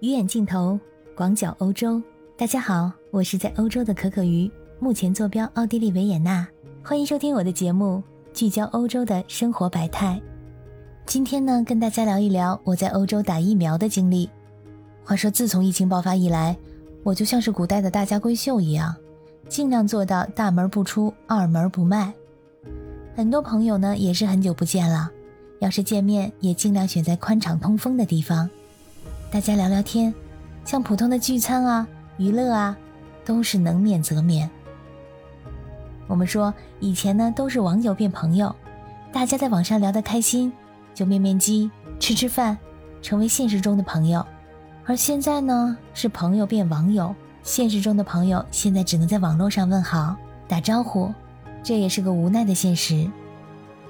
鱼眼镜头，广角欧洲。大家好，我是在欧洲的可可鱼，目前坐标奥地利维也纳。欢迎收听我的节目，聚焦欧洲的生活百态。今天呢，跟大家聊一聊我在欧洲打疫苗的经历。话说，自从疫情爆发以来，我就像是古代的大家闺秀一样，尽量做到大门不出，二门不迈。很多朋友呢，也是很久不见了。要是见面，也尽量选在宽敞通风的地方，大家聊聊天，像普通的聚餐啊、娱乐啊，都是能免则免。我们说以前呢都是网友变朋友，大家在网上聊得开心，就面面基、吃吃饭，成为现实中的朋友。而现在呢是朋友变网友，现实中的朋友现在只能在网络上问好、打招呼，这也是个无奈的现实。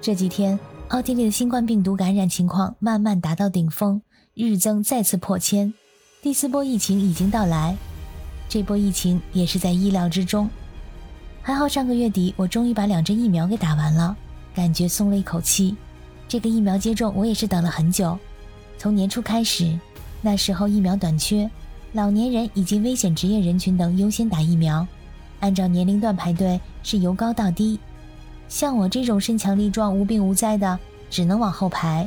这几天。奥地利的新冠病毒感染情况慢慢达到顶峰，日增再次破千，第四波疫情已经到来。这波疫情也是在意料之中，还好上个月底我终于把两针疫苗给打完了，感觉松了一口气。这个疫苗接种我也是等了很久，从年初开始，那时候疫苗短缺，老年人以及危险职业人群等优先打疫苗，按照年龄段排队是由高到低。像我这种身强力壮、无病无灾的，只能往后排。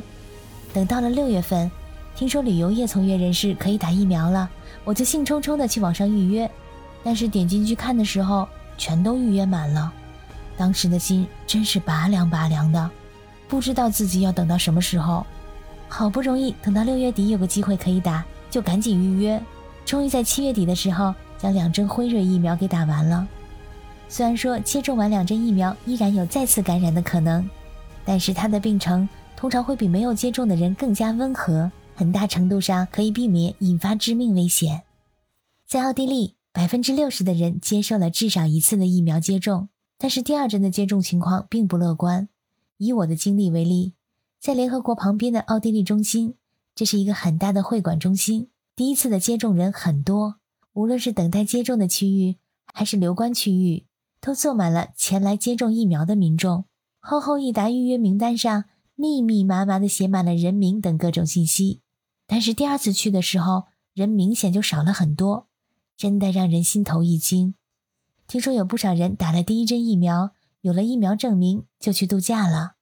等到了六月份，听说旅游业从业人士可以打疫苗了，我就兴冲冲的去网上预约。但是点进去看的时候，全都预约满了。当时的心真是拔凉拔凉的，不知道自己要等到什么时候。好不容易等到六月底有个机会可以打，就赶紧预约。终于在七月底的时候，将两针辉瑞疫苗给打完了。虽然说接种完两针疫苗依然有再次感染的可能，但是它的病程通常会比没有接种的人更加温和，很大程度上可以避免引发致命危险。在奥地利，百分之六十的人接受了至少一次的疫苗接种，但是第二针的接种情况并不乐观。以我的经历为例，在联合国旁边的奥地利中心，这是一个很大的会馆中心，第一次的接种人很多，无论是等待接种的区域，还是留观区域。都坐满了前来接种疫苗的民众，厚厚一沓预约名单上密密麻麻地写满了人名等各种信息。但是第二次去的时候，人明显就少了很多，真的让人心头一惊。听说有不少人打了第一针疫苗，有了疫苗证明就去度假了。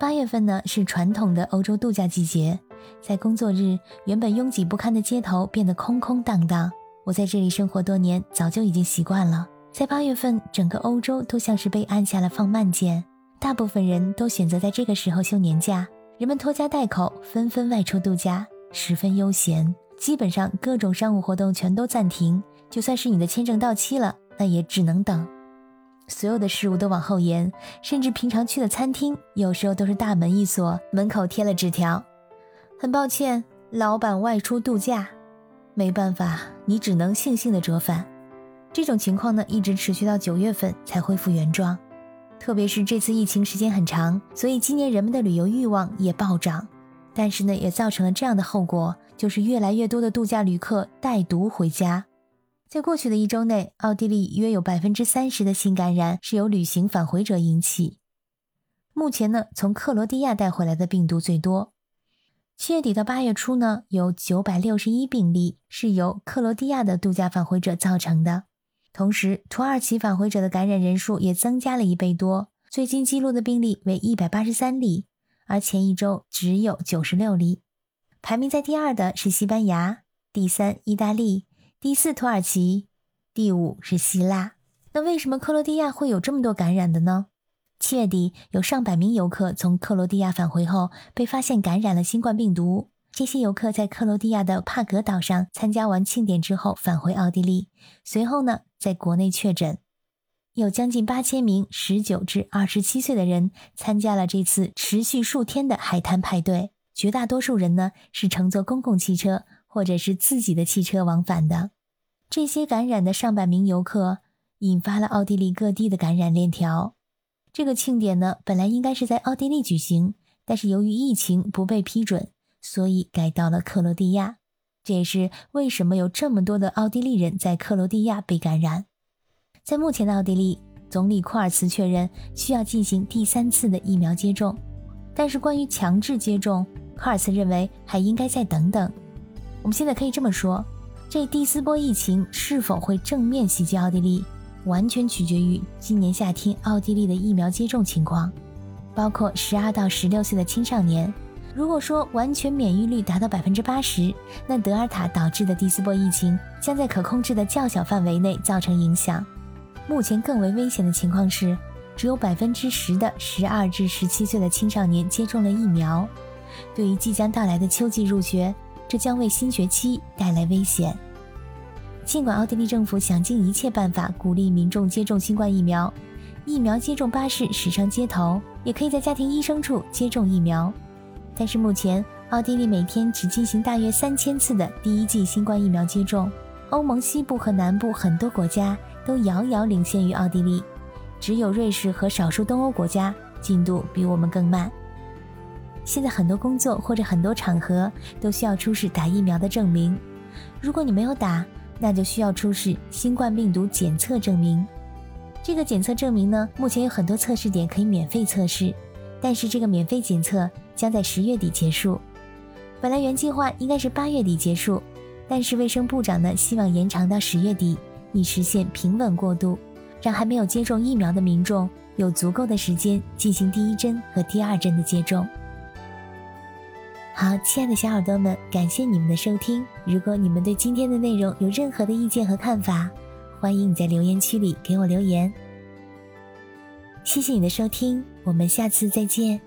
八月份呢是传统的欧洲度假季节，在工作日原本拥挤不堪的街头变得空空荡荡。我在这里生活多年，早就已经习惯了。在八月份，整个欧洲都像是被按下了放慢键，大部分人都选择在这个时候休年假，人们拖家带口，纷纷外出度假，十分悠闲。基本上各种商务活动全都暂停，就算是你的签证到期了，那也只能等。所有的事物都往后延，甚至平常去的餐厅，有时候都是大门一锁，门口贴了纸条：“很抱歉，老板外出度假。”没办法，你只能悻悻地折返。这种情况呢，一直持续到九月份才恢复原状。特别是这次疫情时间很长，所以今年人们的旅游欲望也暴涨。但是呢，也造成了这样的后果，就是越来越多的度假旅客带毒回家。在过去的一周内，奥地利约有百分之三十的新感染是由旅行返回者引起。目前呢，从克罗地亚带回来的病毒最多。七月底到八月初呢，有九百六十一病例是由克罗地亚的度假返回者造成的。同时，土耳其返回者的感染人数也增加了一倍多，最近记录的病例为一百八十三例，而前一周只有九十六例。排名在第二的是西班牙，第三意大利，第四土耳其，第五是希腊。那为什么克罗地亚会有这么多感染的呢？七月底，有上百名游客从克罗地亚返回后，被发现感染了新冠病毒。这些游客在克罗地亚的帕格岛上参加完庆典之后返回奥地利，随后呢，在国内确诊。有将近八千名十九至二十七岁的人参加了这次持续数天的海滩派对，绝大多数人呢是乘坐公共汽车或者是自己的汽车往返的。这些感染的上百名游客引发了奥地利各地的感染链条。这个庆典呢本来应该是在奥地利举行，但是由于疫情不被批准。所以改到了克罗地亚，这也是为什么有这么多的奥地利人在克罗地亚被感染。在目前的奥地利，总理库尔茨确认需要进行第三次的疫苗接种，但是关于强制接种，库尔茨认为还应该再等等。我们现在可以这么说：这第四波疫情是否会正面袭击奥地利，完全取决于今年夏天奥地利的疫苗接种情况，包括十二到十六岁的青少年。如果说完全免疫率达到百分之八十，那德尔塔导致的第四波疫情将在可控制的较小范围内造成影响。目前更为危险的情况是，只有百分之十的十二至十七岁的青少年接种了疫苗。对于即将到来的秋季入学，这将为新学期带来危险。尽管奥地利政府想尽一切办法鼓励民众接种新冠疫苗，疫苗接种巴士驶上街头，也可以在家庭医生处接种疫苗。但是目前，奥地利每天只进行大约三千次的第一剂新冠疫苗接种。欧盟西部和南部很多国家都遥遥领先于奥地利，只有瑞士和少数东欧国家进度比我们更慢。现在很多工作或者很多场合都需要出示打疫苗的证明。如果你没有打，那就需要出示新冠病毒检测证明。这个检测证明呢，目前有很多测试点可以免费测试，但是这个免费检测。将在十月底结束。本来原计划应该是八月底结束，但是卫生部长呢希望延长到十月底，以实现平稳过渡，让还没有接种疫苗的民众有足够的时间进行第一针和第二针的接种。好，亲爱的小耳朵们，感谢你们的收听。如果你们对今天的内容有任何的意见和看法，欢迎你在留言区里给我留言。谢谢你的收听，我们下次再见。